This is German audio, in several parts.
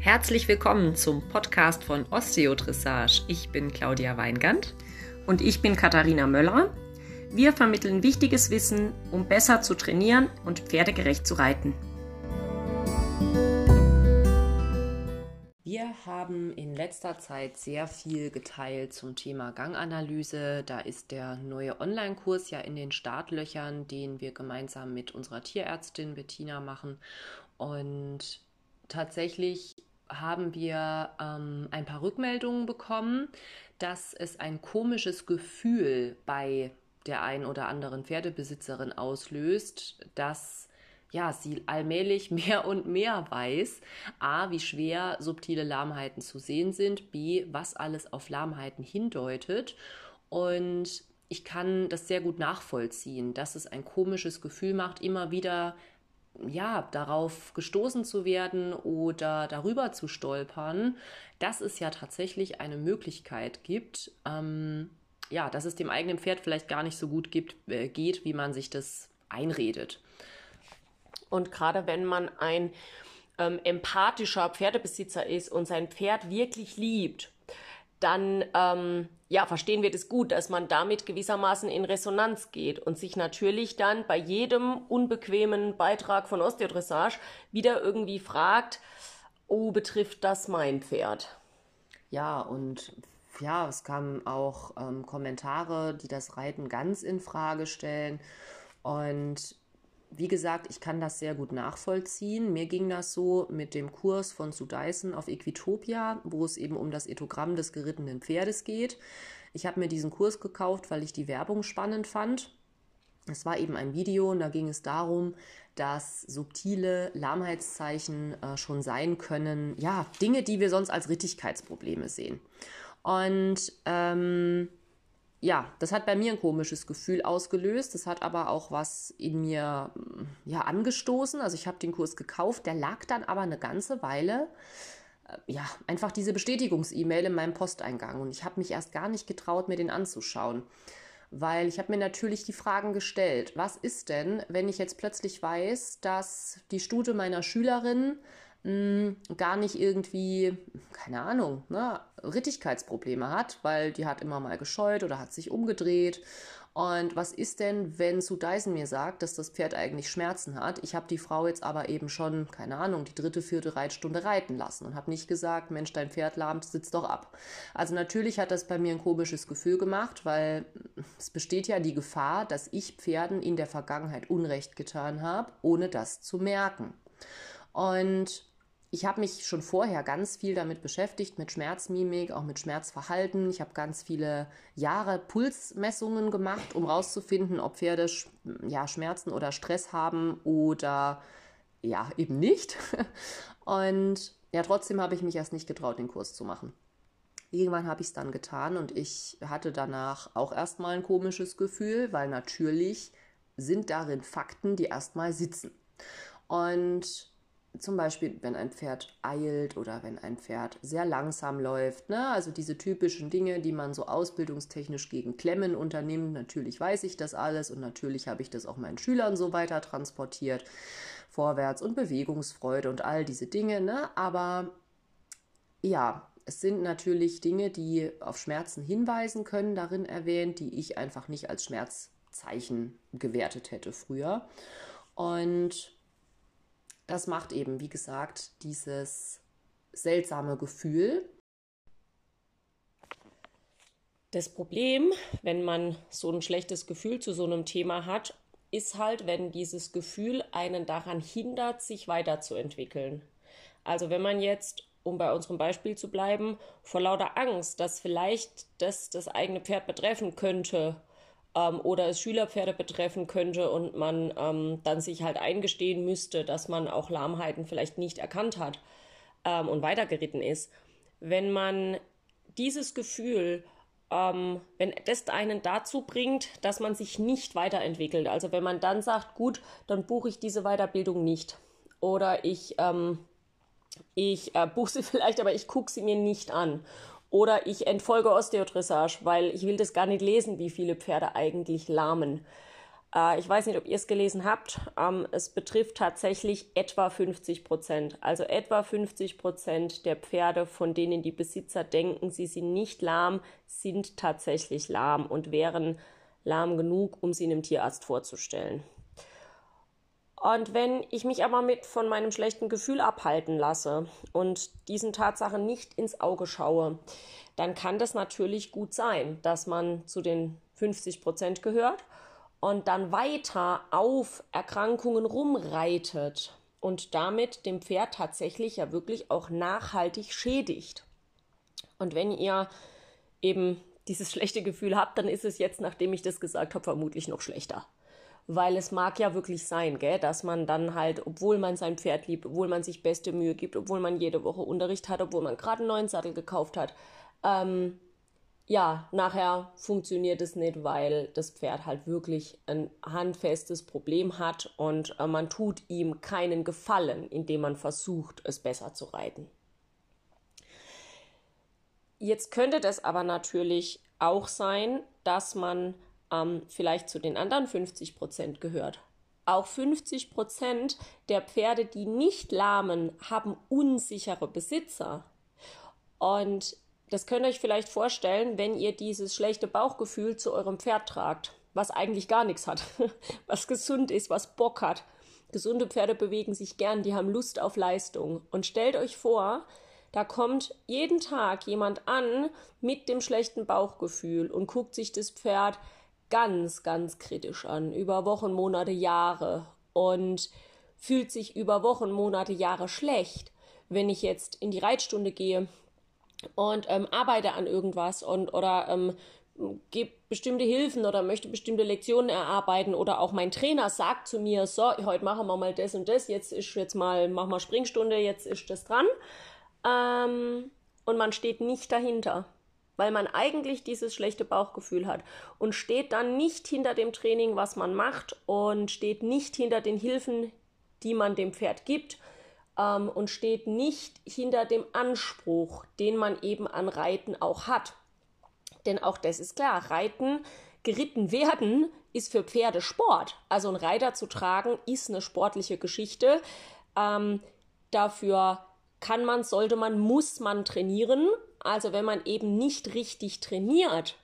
Herzlich willkommen zum Podcast von Osteodressage. Ich bin Claudia Weingand. Und ich bin Katharina Möller. Wir vermitteln wichtiges Wissen, um besser zu trainieren und pferdegerecht zu reiten. Wir haben in letzter Zeit sehr viel geteilt zum Thema Ganganalyse. Da ist der neue Online-Kurs ja in den Startlöchern, den wir gemeinsam mit unserer Tierärztin Bettina machen. Und tatsächlich haben wir ähm, ein paar Rückmeldungen bekommen, dass es ein komisches Gefühl bei der einen oder anderen Pferdebesitzerin auslöst, dass ja, sie allmählich mehr und mehr weiß, a, wie schwer subtile Lahmheiten zu sehen sind, b, was alles auf Lahmheiten hindeutet. Und ich kann das sehr gut nachvollziehen, dass es ein komisches Gefühl macht, immer wieder ja, darauf gestoßen zu werden oder darüber zu stolpern, dass es ja tatsächlich eine Möglichkeit gibt, ähm, ja, dass es dem eigenen Pferd vielleicht gar nicht so gut gibt, äh, geht, wie man sich das einredet. Und gerade wenn man ein ähm, empathischer Pferdebesitzer ist und sein Pferd wirklich liebt, dann ähm, ja, verstehen wir das gut, dass man damit gewissermaßen in Resonanz geht und sich natürlich dann bei jedem unbequemen Beitrag von Osteodressage wieder irgendwie fragt, oh, betrifft das mein Pferd? Ja, und ja, es kamen auch ähm, Kommentare, die das Reiten ganz in Frage stellen. Und wie gesagt, ich kann das sehr gut nachvollziehen. Mir ging das so mit dem Kurs von Sue Dyson auf Equitopia, wo es eben um das Ethogramm des gerittenen Pferdes geht. Ich habe mir diesen Kurs gekauft, weil ich die Werbung spannend fand. Es war eben ein Video und da ging es darum, dass subtile Lahmheitszeichen äh, schon sein können, ja, Dinge, die wir sonst als Rittigkeitsprobleme sehen. Und ähm, ja, das hat bei mir ein komisches Gefühl ausgelöst. Das hat aber auch was in mir mm, ja angestoßen. Also ich habe den Kurs gekauft, der lag dann aber eine ganze Weile äh, ja, einfach diese Bestätigungs-E-Mail in meinem Posteingang und ich habe mich erst gar nicht getraut, mir den anzuschauen. Weil ich habe mir natürlich die Fragen gestellt, was ist denn, wenn ich jetzt plötzlich weiß, dass die Stute meiner Schülerin mh, gar nicht irgendwie, keine Ahnung, ne, Rittigkeitsprobleme hat, weil die hat immer mal gescheut oder hat sich umgedreht. Und was ist denn, wenn Sue Dyson mir sagt, dass das Pferd eigentlich Schmerzen hat? Ich habe die Frau jetzt aber eben schon, keine Ahnung, die dritte, vierte Reitstunde reiten lassen und habe nicht gesagt, Mensch, dein Pferd lahmt, sitzt doch ab. Also natürlich hat das bei mir ein komisches Gefühl gemacht, weil es besteht ja die Gefahr, dass ich Pferden in der Vergangenheit Unrecht getan habe, ohne das zu merken. Und ich habe mich schon vorher ganz viel damit beschäftigt, mit Schmerzmimik, auch mit Schmerzverhalten. Ich habe ganz viele Jahre Pulsmessungen gemacht, um herauszufinden, ob Pferde ja, Schmerzen oder Stress haben oder ja, eben nicht. Und ja, trotzdem habe ich mich erst nicht getraut, den Kurs zu machen. Irgendwann habe ich es dann getan und ich hatte danach auch erstmal ein komisches Gefühl, weil natürlich sind darin Fakten, die erstmal sitzen. Und zum Beispiel, wenn ein Pferd eilt oder wenn ein Pferd sehr langsam läuft. Ne? Also diese typischen Dinge, die man so ausbildungstechnisch gegen Klemmen unternimmt. Natürlich weiß ich das alles und natürlich habe ich das auch meinen Schülern so weiter transportiert. Vorwärts und Bewegungsfreude und all diese Dinge. Ne? Aber ja, es sind natürlich Dinge, die auf Schmerzen hinweisen können, darin erwähnt, die ich einfach nicht als Schmerzzeichen gewertet hätte früher. Und das macht eben, wie gesagt, dieses seltsame Gefühl. Das Problem, wenn man so ein schlechtes Gefühl zu so einem Thema hat, ist halt, wenn dieses Gefühl einen daran hindert, sich weiterzuentwickeln. Also wenn man jetzt, um bei unserem Beispiel zu bleiben, vor lauter Angst, dass vielleicht das das eigene Pferd betreffen könnte ähm, oder es Schülerpferde betreffen könnte und man ähm, dann sich halt eingestehen müsste, dass man auch Lahmheiten vielleicht nicht erkannt hat ähm, und weitergeritten ist. Wenn man dieses Gefühl, ähm, wenn das einen dazu bringt, dass man sich nicht weiterentwickelt, also wenn man dann sagt, gut, dann buche ich diese Weiterbildung nicht. Oder ich, ähm, ich äh, buche sie vielleicht, aber ich gucke sie mir nicht an oder ich entfolge Osteodressage, weil ich will das gar nicht lesen, wie viele Pferde eigentlich lahmen. Äh, ich weiß nicht, ob ihr es gelesen habt. Ähm, es betrifft tatsächlich etwa 50 Prozent. Also etwa 50 Prozent der Pferde, von denen die Besitzer denken, sie sind nicht lahm, sind tatsächlich lahm und wären lahm genug, um sie einem Tierarzt vorzustellen. Und wenn ich mich aber mit von meinem schlechten Gefühl abhalten lasse und diesen Tatsachen nicht ins Auge schaue, dann kann das natürlich gut sein, dass man zu den 50 Prozent gehört und dann weiter auf Erkrankungen rumreitet und damit dem Pferd tatsächlich ja wirklich auch nachhaltig schädigt. Und wenn ihr eben dieses schlechte Gefühl habt, dann ist es jetzt, nachdem ich das gesagt habe, vermutlich noch schlechter. Weil es mag ja wirklich sein, gell, dass man dann halt, obwohl man sein Pferd liebt, obwohl man sich beste Mühe gibt, obwohl man jede Woche Unterricht hat, obwohl man gerade einen neuen Sattel gekauft hat, ähm, ja, nachher funktioniert es nicht, weil das Pferd halt wirklich ein handfestes Problem hat und äh, man tut ihm keinen Gefallen, indem man versucht, es besser zu reiten. Jetzt könnte das aber natürlich auch sein, dass man ähm, vielleicht zu den anderen 50 Prozent gehört. Auch 50 Prozent der Pferde, die nicht lahmen, haben unsichere Besitzer. Und das könnt ihr euch vielleicht vorstellen, wenn ihr dieses schlechte Bauchgefühl zu eurem Pferd tragt, was eigentlich gar nichts hat, was gesund ist, was Bock hat. Gesunde Pferde bewegen sich gern, die haben Lust auf Leistung. Und stellt euch vor, da kommt jeden Tag jemand an mit dem schlechten Bauchgefühl und guckt sich das Pferd ganz, ganz kritisch an, über Wochen, Monate, Jahre und fühlt sich über Wochen, Monate, Jahre schlecht. Wenn ich jetzt in die Reitstunde gehe, und ähm, arbeite an irgendwas und oder ähm, gebe bestimmte Hilfen oder möchte bestimmte Lektionen erarbeiten oder auch mein Trainer sagt zu mir, so, heute machen wir mal das und das, jetzt ist jetzt mal, machen wir Springstunde, jetzt ist das dran. Ähm, und man steht nicht dahinter, weil man eigentlich dieses schlechte Bauchgefühl hat und steht dann nicht hinter dem Training, was man macht und steht nicht hinter den Hilfen, die man dem Pferd gibt, ähm, und steht nicht hinter dem Anspruch, den man eben an Reiten auch hat. Denn auch das ist klar, Reiten, geritten werden, ist für Pferde Sport. Also ein Reiter zu tragen, ist eine sportliche Geschichte. Ähm, dafür kann man, sollte man, muss man trainieren. Also wenn man eben nicht richtig trainiert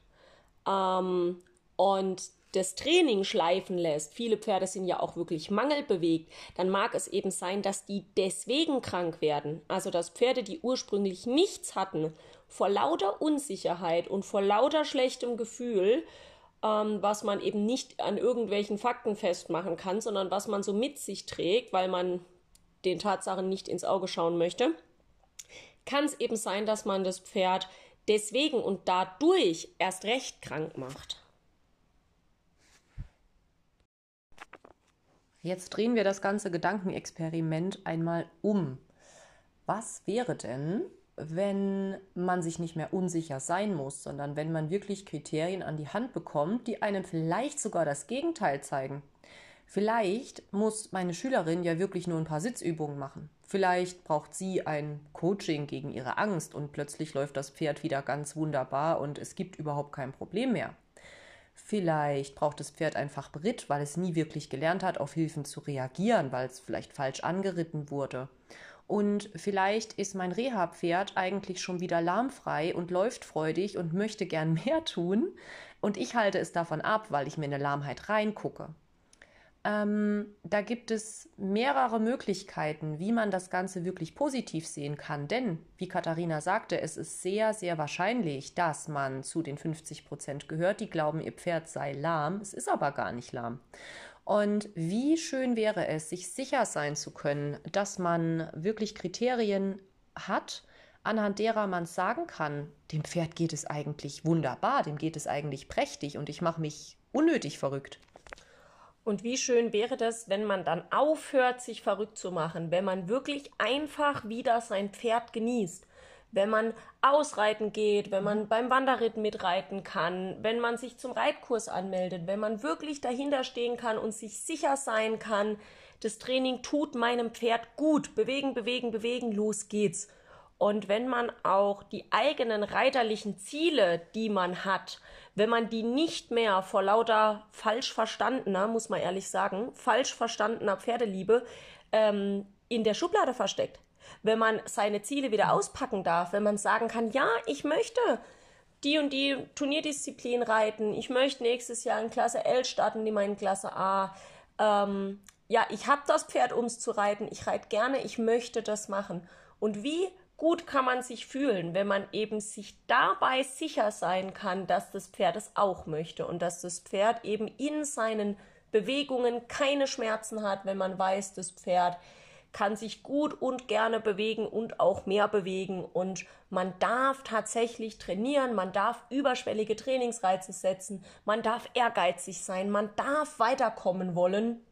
ähm, und das Training schleifen lässt, viele Pferde sind ja auch wirklich mangelbewegt, dann mag es eben sein, dass die deswegen krank werden. Also dass Pferde, die ursprünglich nichts hatten, vor lauter Unsicherheit und vor lauter schlechtem Gefühl, ähm, was man eben nicht an irgendwelchen Fakten festmachen kann, sondern was man so mit sich trägt, weil man den Tatsachen nicht ins Auge schauen möchte, kann es eben sein, dass man das Pferd deswegen und dadurch erst recht krank macht. Jetzt drehen wir das ganze Gedankenexperiment einmal um. Was wäre denn, wenn man sich nicht mehr unsicher sein muss, sondern wenn man wirklich Kriterien an die Hand bekommt, die einem vielleicht sogar das Gegenteil zeigen? Vielleicht muss meine Schülerin ja wirklich nur ein paar Sitzübungen machen. Vielleicht braucht sie ein Coaching gegen ihre Angst und plötzlich läuft das Pferd wieder ganz wunderbar und es gibt überhaupt kein Problem mehr. Vielleicht braucht das Pferd einfach Brit, weil es nie wirklich gelernt hat, auf Hilfen zu reagieren, weil es vielleicht falsch angeritten wurde. Und vielleicht ist mein Reha-Pferd eigentlich schon wieder lahmfrei und läuft freudig und möchte gern mehr tun. Und ich halte es davon ab, weil ich mir eine Lahmheit reingucke. Ähm, da gibt es mehrere Möglichkeiten, wie man das Ganze wirklich positiv sehen kann. Denn, wie Katharina sagte, es ist sehr, sehr wahrscheinlich, dass man zu den 50 Prozent gehört, die glauben, ihr Pferd sei lahm. Es ist aber gar nicht lahm. Und wie schön wäre es, sich sicher sein zu können, dass man wirklich Kriterien hat, anhand derer man sagen kann, dem Pferd geht es eigentlich wunderbar, dem geht es eigentlich prächtig und ich mache mich unnötig verrückt. Und wie schön wäre das, wenn man dann aufhört, sich verrückt zu machen, wenn man wirklich einfach wieder sein Pferd genießt, wenn man ausreiten geht, wenn man beim Wanderritt mitreiten kann, wenn man sich zum Reitkurs anmeldet, wenn man wirklich dahinter stehen kann und sich sicher sein kann, das Training tut meinem Pferd gut, bewegen, bewegen, bewegen, los geht's. Und wenn man auch die eigenen reiterlichen Ziele, die man hat, wenn man die nicht mehr vor lauter falsch verstandener, muss man ehrlich sagen, falsch verstandener Pferdeliebe ähm, in der Schublade versteckt. Wenn man seine Ziele wieder auspacken darf, wenn man sagen kann, ja, ich möchte die und die Turnierdisziplin reiten, ich möchte nächstes Jahr in Klasse L starten, die in Klasse A. Ähm, ja, ich habe das Pferd, um es zu reiten, ich reite gerne, ich möchte das machen. Und wie gut kann man sich fühlen, wenn man eben sich dabei sicher sein kann, dass das Pferd es auch möchte und dass das Pferd eben in seinen Bewegungen keine Schmerzen hat, wenn man weiß, das Pferd kann sich gut und gerne bewegen und auch mehr bewegen und man darf tatsächlich trainieren, man darf überschwellige Trainingsreize setzen, man darf ehrgeizig sein, man darf weiterkommen wollen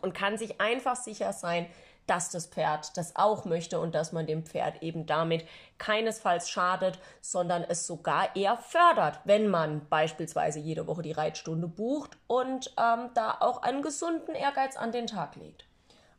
und kann sich einfach sicher sein, dass das Pferd das auch möchte und dass man dem Pferd eben damit keinesfalls schadet, sondern es sogar eher fördert, wenn man beispielsweise jede Woche die Reitstunde bucht und ähm, da auch einen gesunden Ehrgeiz an den Tag legt.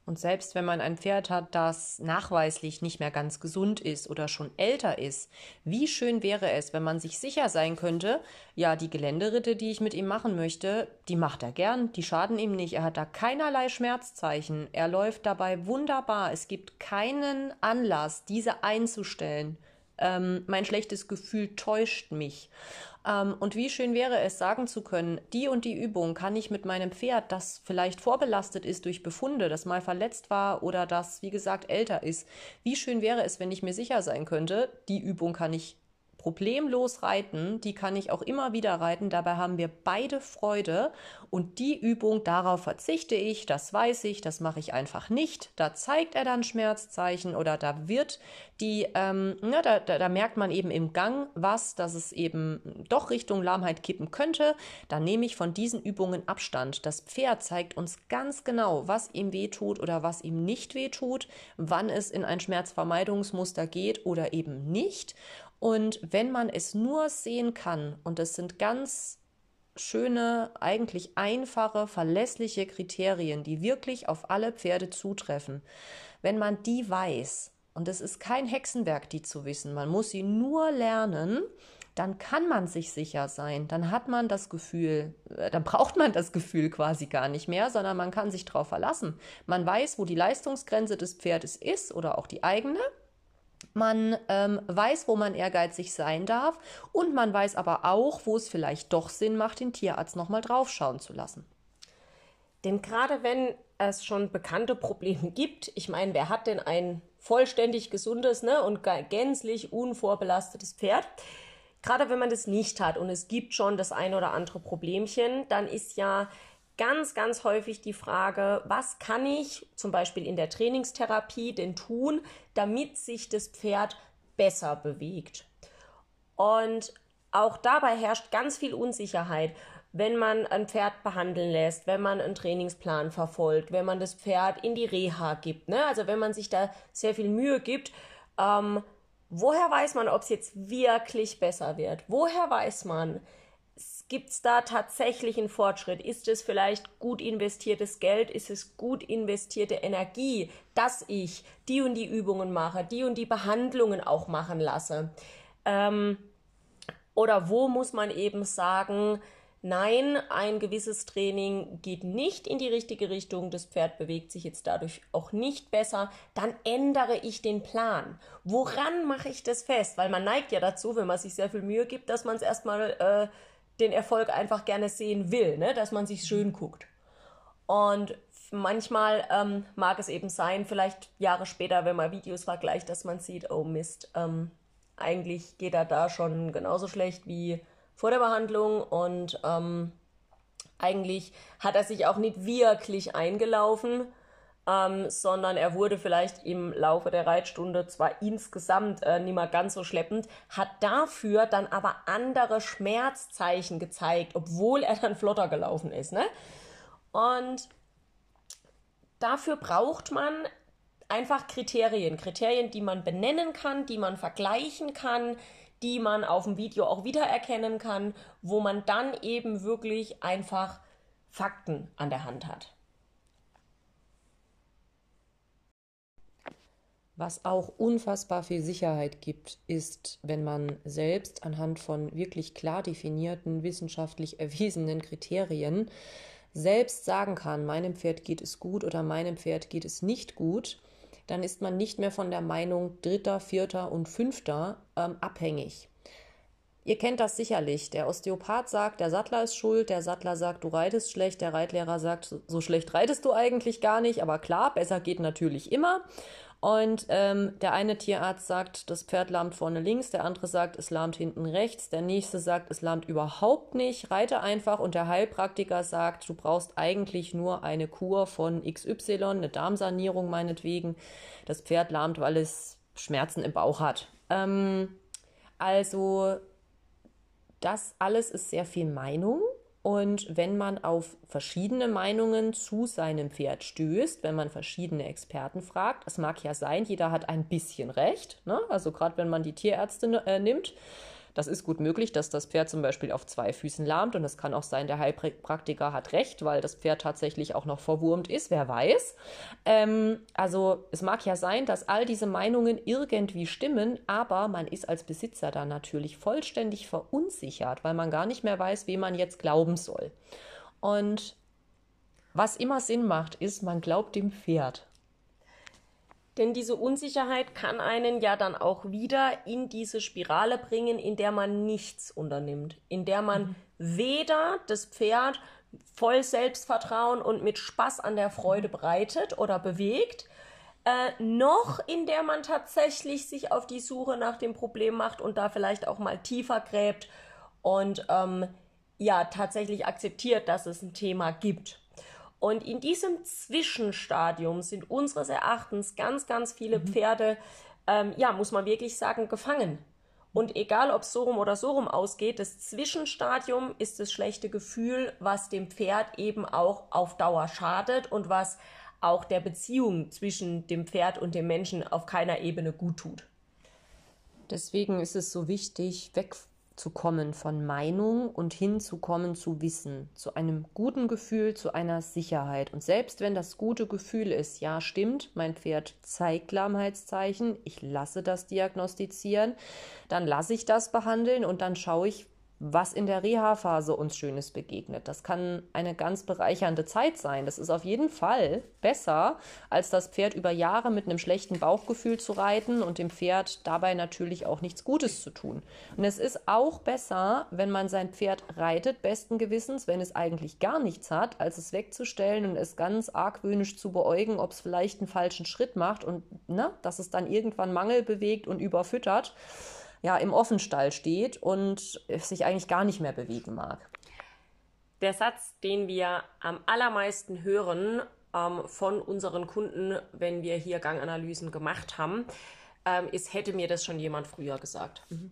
Und selbst wenn man ein Pferd hat, das nachweislich nicht mehr ganz gesund ist oder schon älter ist, wie schön wäre es, wenn man sich sicher sein könnte, ja, die Geländeritte, die ich mit ihm machen möchte, die macht er gern, die schaden ihm nicht, er hat da keinerlei Schmerzzeichen, er läuft dabei wunderbar, es gibt keinen Anlass, diese einzustellen. Ähm, mein schlechtes Gefühl täuscht mich. Ähm, und wie schön wäre es, sagen zu können, die und die Übung kann ich mit meinem Pferd, das vielleicht vorbelastet ist durch Befunde, das mal verletzt war oder das, wie gesagt, älter ist. Wie schön wäre es, wenn ich mir sicher sein könnte, die Übung kann ich problemlos reiten, die kann ich auch immer wieder reiten, dabei haben wir beide Freude und die Übung, darauf verzichte ich, das weiß ich, das mache ich einfach nicht, da zeigt er dann Schmerzzeichen oder da wird die, ähm, na, da, da, da merkt man eben im Gang was, dass es eben doch Richtung Lahmheit kippen könnte, dann nehme ich von diesen Übungen Abstand. Das Pferd zeigt uns ganz genau, was ihm wehtut oder was ihm nicht wehtut, wann es in ein Schmerzvermeidungsmuster geht oder eben nicht und wenn man es nur sehen kann, und es sind ganz schöne, eigentlich einfache, verlässliche Kriterien, die wirklich auf alle Pferde zutreffen, wenn man die weiß, und es ist kein Hexenwerk, die zu wissen, man muss sie nur lernen, dann kann man sich sicher sein, dann hat man das Gefühl, äh, dann braucht man das Gefühl quasi gar nicht mehr, sondern man kann sich darauf verlassen. Man weiß, wo die Leistungsgrenze des Pferdes ist oder auch die eigene man ähm, weiß, wo man ehrgeizig sein darf und man weiß aber auch, wo es vielleicht doch Sinn macht, den Tierarzt nochmal draufschauen zu lassen. Denn gerade wenn es schon bekannte Probleme gibt, ich meine, wer hat denn ein vollständig gesundes ne, und gänzlich unvorbelastetes Pferd? Gerade wenn man das nicht hat und es gibt schon das ein oder andere Problemchen, dann ist ja ganz, ganz häufig die Frage, was kann ich zum Beispiel in der Trainingstherapie denn tun, damit sich das Pferd besser bewegt? Und auch dabei herrscht ganz viel Unsicherheit, wenn man ein Pferd behandeln lässt, wenn man einen Trainingsplan verfolgt, wenn man das Pferd in die Reha gibt. Ne? Also wenn man sich da sehr viel Mühe gibt, ähm, woher weiß man, ob es jetzt wirklich besser wird? Woher weiß man, Gibt es da tatsächlich einen Fortschritt? Ist es vielleicht gut investiertes Geld? Ist es gut investierte Energie, dass ich die und die Übungen mache, die und die Behandlungen auch machen lasse? Ähm, oder wo muss man eben sagen, nein, ein gewisses Training geht nicht in die richtige Richtung, das Pferd bewegt sich jetzt dadurch auch nicht besser, dann ändere ich den Plan. Woran mache ich das fest? Weil man neigt ja dazu, wenn man sich sehr viel Mühe gibt, dass man es erstmal äh, den Erfolg einfach gerne sehen will, ne? dass man sich schön guckt. Und manchmal ähm, mag es eben sein, vielleicht Jahre später, wenn man Videos vergleicht, dass man sieht, oh Mist, ähm, eigentlich geht er da schon genauso schlecht wie vor der Behandlung und ähm, eigentlich hat er sich auch nicht wirklich eingelaufen ähm, sondern er wurde vielleicht im Laufe der Reitstunde zwar insgesamt äh, nicht mehr ganz so schleppend, hat dafür dann aber andere Schmerzzeichen gezeigt, obwohl er dann flotter gelaufen ist. Ne? Und dafür braucht man einfach Kriterien, Kriterien, die man benennen kann, die man vergleichen kann, die man auf dem Video auch wiedererkennen kann, wo man dann eben wirklich einfach Fakten an der Hand hat. Was auch unfassbar viel Sicherheit gibt, ist, wenn man selbst anhand von wirklich klar definierten, wissenschaftlich erwiesenen Kriterien selbst sagen kann, meinem Pferd geht es gut oder meinem Pferd geht es nicht gut, dann ist man nicht mehr von der Meinung Dritter, Vierter und Fünfter ähm, abhängig. Ihr kennt das sicherlich. Der Osteopath sagt, der Sattler ist schuld, der Sattler sagt, du reitest schlecht, der Reitlehrer sagt, so schlecht reitest du eigentlich gar nicht, aber klar, besser geht natürlich immer. Und ähm, der eine Tierarzt sagt, das Pferd lahmt vorne links, der andere sagt, es lahmt hinten rechts, der nächste sagt, es lahmt überhaupt nicht, reite einfach und der Heilpraktiker sagt, du brauchst eigentlich nur eine Kur von XY, eine Darmsanierung meinetwegen. Das Pferd lahmt, weil es Schmerzen im Bauch hat. Ähm, also das alles ist sehr viel Meinung und wenn man auf verschiedene Meinungen zu seinem Pferd stößt, wenn man verschiedene Experten fragt, es mag ja sein, jeder hat ein bisschen recht. Ne? Also gerade wenn man die Tierärzte äh, nimmt, das ist gut möglich, dass das Pferd zum Beispiel auf zwei Füßen lahmt und es kann auch sein, der Heilpraktiker hat recht, weil das Pferd tatsächlich auch noch verwurmt ist, wer weiß. Ähm, also es mag ja sein, dass all diese Meinungen irgendwie stimmen, aber man ist als Besitzer dann natürlich vollständig verunsichert, weil man gar nicht mehr weiß, wem man jetzt glauben soll. Und was immer Sinn macht, ist, man glaubt dem Pferd. Denn diese Unsicherheit kann einen ja dann auch wieder in diese Spirale bringen, in der man nichts unternimmt, in der man mhm. weder das Pferd voll Selbstvertrauen und mit Spaß an der Freude breitet oder bewegt, äh, noch in der man tatsächlich sich auf die Suche nach dem Problem macht und da vielleicht auch mal tiefer gräbt und ähm, ja tatsächlich akzeptiert, dass es ein Thema gibt. Und in diesem Zwischenstadium sind unseres Erachtens ganz, ganz viele mhm. Pferde, ähm, ja, muss man wirklich sagen, gefangen. Und egal, ob es so rum oder so rum ausgeht, das Zwischenstadium ist das schlechte Gefühl, was dem Pferd eben auch auf Dauer schadet und was auch der Beziehung zwischen dem Pferd und dem Menschen auf keiner Ebene gut tut. Deswegen ist es so wichtig, weg zu kommen von Meinung und hinzukommen zu Wissen, zu einem guten Gefühl, zu einer Sicherheit. Und selbst wenn das gute Gefühl ist, ja, stimmt, mein Pferd zeigt Lahmheitszeichen, ich lasse das diagnostizieren, dann lasse ich das behandeln und dann schaue ich, was in der Reha-Phase uns Schönes begegnet. Das kann eine ganz bereichernde Zeit sein. Das ist auf jeden Fall besser, als das Pferd über Jahre mit einem schlechten Bauchgefühl zu reiten und dem Pferd dabei natürlich auch nichts Gutes zu tun. Und es ist auch besser, wenn man sein Pferd reitet, besten Gewissens, wenn es eigentlich gar nichts hat, als es wegzustellen und es ganz argwöhnisch zu beäugen, ob es vielleicht einen falschen Schritt macht und ne, dass es dann irgendwann Mangel bewegt und überfüttert ja, im Offenstall steht und sich eigentlich gar nicht mehr bewegen mag. Der Satz, den wir am allermeisten hören ähm, von unseren Kunden, wenn wir hier Ganganalysen gemacht haben, ähm, ist, hätte mir das schon jemand früher gesagt. Mhm.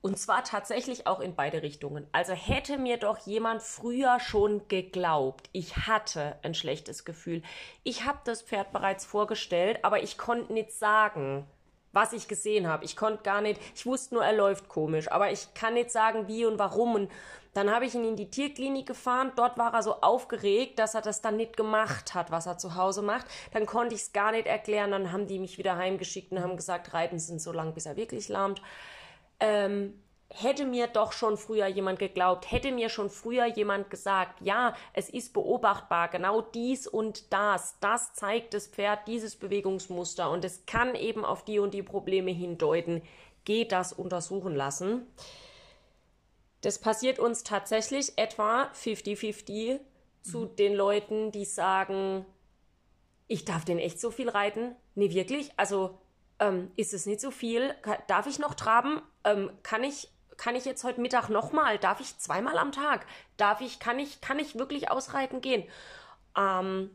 Und zwar tatsächlich auch in beide Richtungen. Also hätte mir doch jemand früher schon geglaubt, ich hatte ein schlechtes Gefühl. Ich habe das Pferd bereits vorgestellt, aber ich konnte nicht sagen, was ich gesehen habe. Ich konnte gar nicht, ich wusste nur, er läuft komisch, aber ich kann nicht sagen, wie und warum. Und dann habe ich ihn in die Tierklinik gefahren. Dort war er so aufgeregt, dass er das dann nicht gemacht hat, was er zu Hause macht. Dann konnte ich es gar nicht erklären. Dann haben die mich wieder heimgeschickt und haben gesagt, reiten sind so lang, bis er wirklich lahmt. Ähm, hätte mir doch schon früher jemand geglaubt, hätte mir schon früher jemand gesagt, ja, es ist beobachtbar, genau dies und das, das zeigt das Pferd, dieses Bewegungsmuster und es kann eben auf die und die Probleme hindeuten, geht das untersuchen lassen. Das passiert uns tatsächlich etwa 50-50 zu mhm. den Leuten, die sagen, ich darf den echt so viel reiten? Nee, wirklich? Also ähm, ist es nicht so viel? Darf ich noch traben? Ähm, kann ich kann ich jetzt heute Mittag nochmal? Darf ich zweimal am Tag? Darf ich, kann ich, kann ich wirklich ausreiten gehen? Ähm,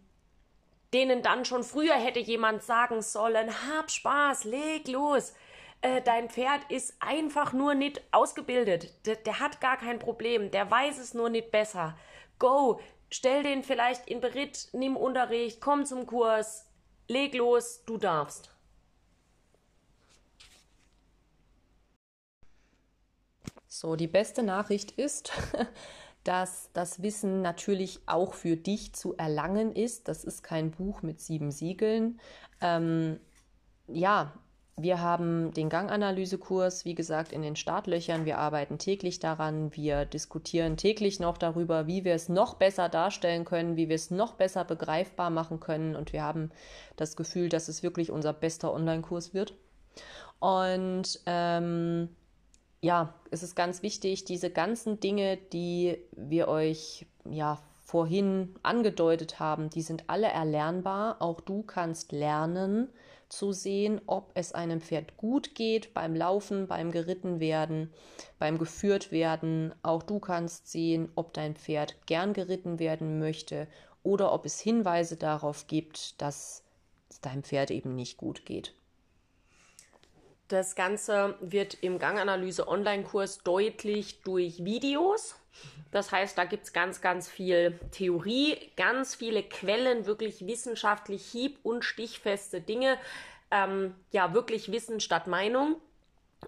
denen dann schon früher hätte jemand sagen sollen, hab Spaß, leg los. Äh, dein Pferd ist einfach nur nicht ausgebildet. Der, der hat gar kein Problem. Der weiß es nur nicht besser. Go, stell den vielleicht in Beritt, nimm Unterricht, komm zum Kurs, leg los, du darfst. So, die beste Nachricht ist, dass das Wissen natürlich auch für dich zu erlangen ist. Das ist kein Buch mit sieben Siegeln. Ähm, ja, wir haben den Ganganalysekurs, wie gesagt, in den Startlöchern. Wir arbeiten täglich daran. Wir diskutieren täglich noch darüber, wie wir es noch besser darstellen können, wie wir es noch besser begreifbar machen können. Und wir haben das Gefühl, dass es wirklich unser bester Online-Kurs wird. Und ähm, ja, es ist ganz wichtig, diese ganzen Dinge, die wir euch ja vorhin angedeutet haben, die sind alle erlernbar. Auch du kannst lernen zu sehen, ob es einem Pferd gut geht beim Laufen, beim geritten werden, beim geführt werden. Auch du kannst sehen, ob dein Pferd gern geritten werden möchte oder ob es Hinweise darauf gibt, dass es deinem Pferd eben nicht gut geht. Das Ganze wird im Ganganalyse Online-Kurs deutlich durch Videos. Das heißt, da gibt es ganz, ganz viel Theorie, ganz viele Quellen, wirklich wissenschaftlich hieb- und stichfeste Dinge. Ähm, ja, wirklich Wissen statt Meinung.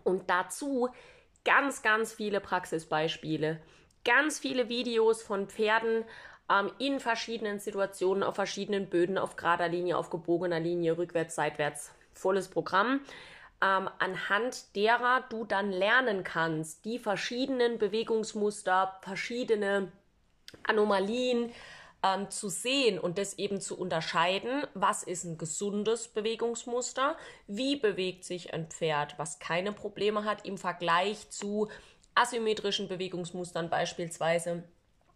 Und dazu ganz, ganz viele Praxisbeispiele, ganz viele Videos von Pferden ähm, in verschiedenen Situationen, auf verschiedenen Böden, auf gerader Linie, auf gebogener Linie, rückwärts, seitwärts, volles Programm ähm, anhand derer du dann lernen kannst, die verschiedenen Bewegungsmuster, verschiedene Anomalien ähm, zu sehen und das eben zu unterscheiden, was ist ein gesundes Bewegungsmuster, wie bewegt sich ein Pferd, was keine Probleme hat im Vergleich zu asymmetrischen Bewegungsmustern beispielsweise,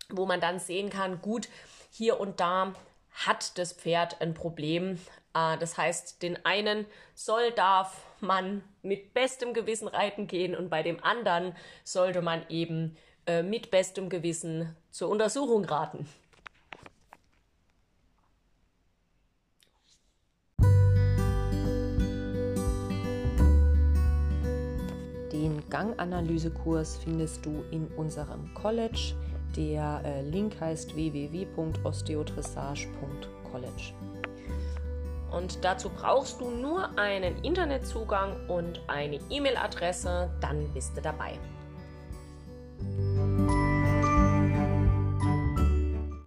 wo man dann sehen kann, gut, hier und da hat das Pferd ein Problem. Äh, das heißt, den einen soll, darf, man mit bestem Gewissen reiten gehen und bei dem anderen sollte man eben äh, mit bestem Gewissen zur Untersuchung raten. Den Ganganalysekurs findest du in unserem College. Der äh, Link heißt www.osteodressage.college. Und dazu brauchst du nur einen Internetzugang und eine E-Mail-Adresse, dann bist du dabei.